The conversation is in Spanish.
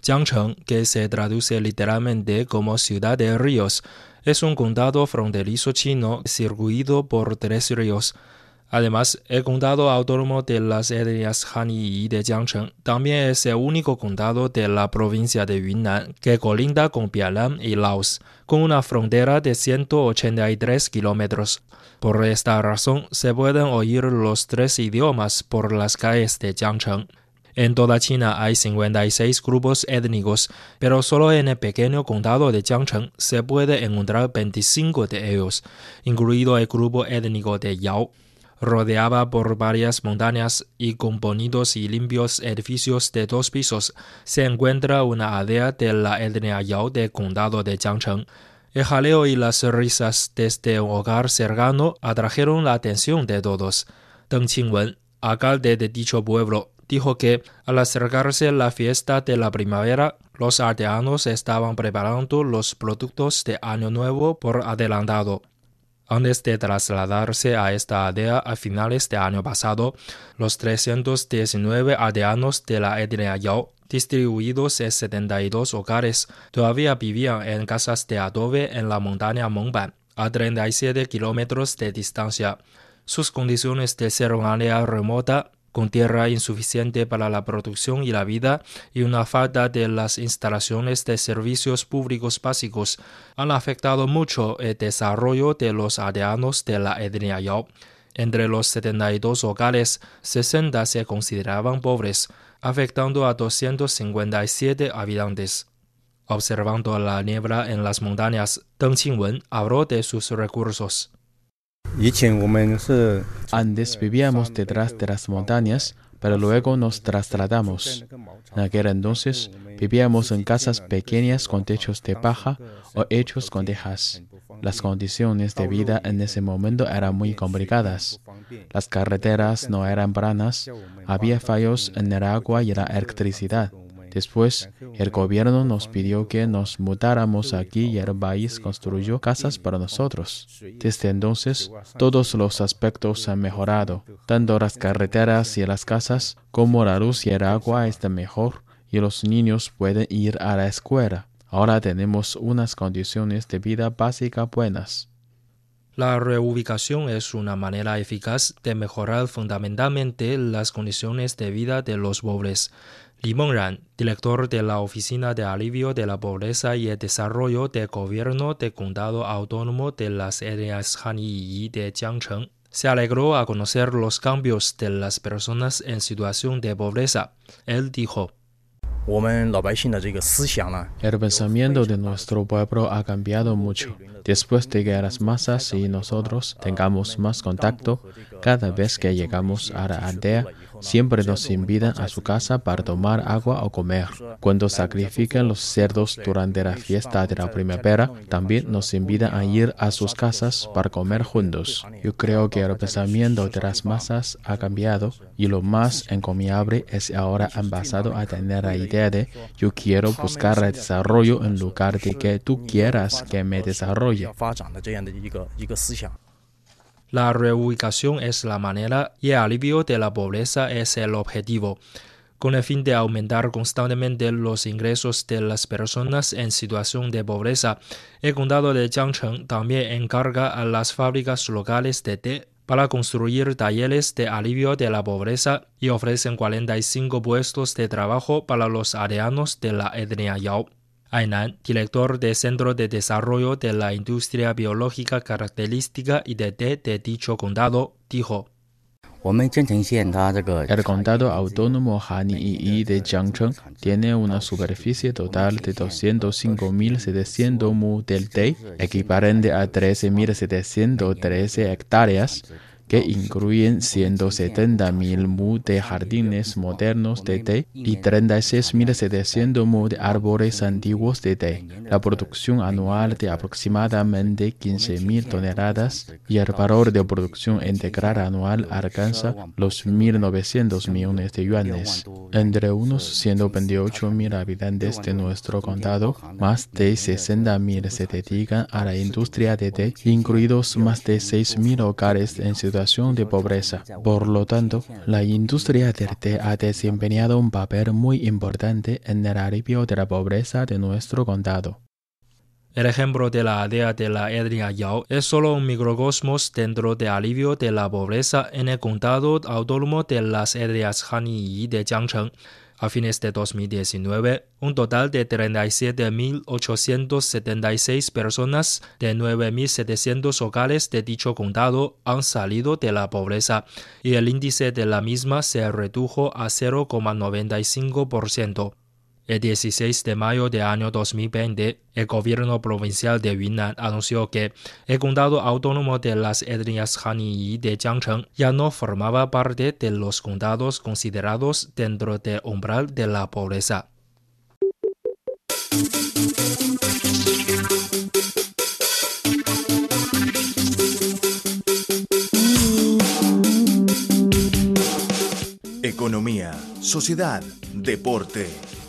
江城, que se traduce literalmente como Ciudad de Ríos, es un condado fronterizo chino circuido por tres ríos. Además, el condado autónomo de las etnias Han y de Jiangcheng también es el único condado de la provincia de Yunnan que colinda con Vietnam y Laos, con una frontera de 183 kilómetros. Por esta razón, se pueden oír los tres idiomas por las calles de Jiangcheng. En toda China hay 56 grupos étnicos, pero solo en el pequeño condado de Jiangcheng se puede encontrar 25 de ellos, incluido el grupo étnico de Yao. Rodeada por varias montañas y con bonitos y limpios edificios de dos pisos, se encuentra una aldea de la etnia Yao del condado de Jiangcheng. El jaleo y las risas desde un hogar cercano atrajeron la atención de todos. Deng Qingwen, alcalde de dicho pueblo, dijo que al acercarse la fiesta de la primavera, los aldeanos estaban preparando los productos de Año Nuevo por adelantado. Antes de trasladarse a esta aldea a finales de año pasado, los 319 aldeanos de la etnia Yao, distribuidos en 72 hogares, todavía vivían en casas de adobe en la montaña Mongban, a 37 kilómetros de distancia. Sus condiciones de ser una aldea remota con tierra insuficiente para la producción y la vida y una falta de las instalaciones de servicios públicos básicos, han afectado mucho el desarrollo de los aldeanos de la etnia Yao. Entre los 72 hogares, 60 se consideraban pobres, afectando a 257 habitantes. Observando la niebla en las montañas, Deng Qingwen habló de sus recursos. Antes vivíamos detrás de las montañas, pero luego nos trasladamos. En aquel entonces vivíamos en casas pequeñas con techos de paja o hechos con tejas. Las condiciones de vida en ese momento eran muy complicadas. Las carreteras no eran planas, había fallos en el agua y la electricidad. Después, el gobierno nos pidió que nos mudáramos aquí y el país construyó casas para nosotros. Desde entonces, todos los aspectos han mejorado. Tanto las carreteras y las casas como la luz y el agua están mejor y los niños pueden ir a la escuela. Ahora tenemos unas condiciones de vida básica buenas. La reubicación es una manera eficaz de mejorar fundamentalmente las condiciones de vida de los pobres. Li Mengran, director de la Oficina de Alivio de la Pobreza y el Desarrollo del Gobierno del Condado Autónomo de las Etnias Han y de Jiangcheng, se alegró a conocer los cambios de las personas en situación de pobreza. Él dijo, el pensamiento de nuestro pueblo ha cambiado mucho. Después de que las masas y nosotros tengamos más contacto, cada vez que llegamos a la aldea, siempre nos invitan a su casa para tomar agua o comer. Cuando sacrifican los cerdos durante la fiesta de la primavera, también nos invitan a ir a sus casas para comer juntos. Yo creo que el pensamiento de las masas ha cambiado y lo más encomiable es ahora han pasado a tener la idea de yo quiero buscar el desarrollo en lugar de que tú quieras que me desarrolle. La reubicación es la manera y el alivio de la pobreza es el objetivo. Con el fin de aumentar constantemente los ingresos de las personas en situación de pobreza, el condado de Jiangcheng también encarga a las fábricas locales de té para construir talleres de alivio de la pobreza y ofrecen 45 puestos de trabajo para los aldeanos de la etnia Yao. Ainan, director del Centro de Desarrollo de la Industria Biológica Característica y de té de dicho condado, dijo. El condado autónomo Hanyi de Jiangcheng tiene una superficie total de 205.700 mu del té, equivalente a 13.713 hectáreas. Que incluyen 170.000 mu de jardines modernos de té y 36.700 mu de árboles antiguos de té. La producción anual de aproximadamente 15.000 toneladas y el valor de producción integral anual alcanza los 1.900 millones de yuanes. Entre unos 128.000 habitantes de nuestro condado, más de 60.000 se dedican a la industria de té, incluidos más de 6.000 hogares en de pobreza. Por lo tanto, la industria té ha desempeñado un papel muy importante en el alivio de la pobreza de nuestro condado. El ejemplo de la aldea de la etnia Yao es solo un microcosmos dentro del alivio de la pobreza en el condado autónomo de las etnias Han y de Jiangcheng. A fines de 2019, un total de 37.876 personas de 9.700 hogares de dicho condado han salido de la pobreza y el índice de la misma se redujo a 0,95%. El 16 de mayo del año 2020, el gobierno provincial de Yunnan anunció que el condado autónomo de las etnias Han y de Jiangcheng ya no formaba parte de los condados considerados dentro del umbral de la pobreza. Economía, sociedad, deporte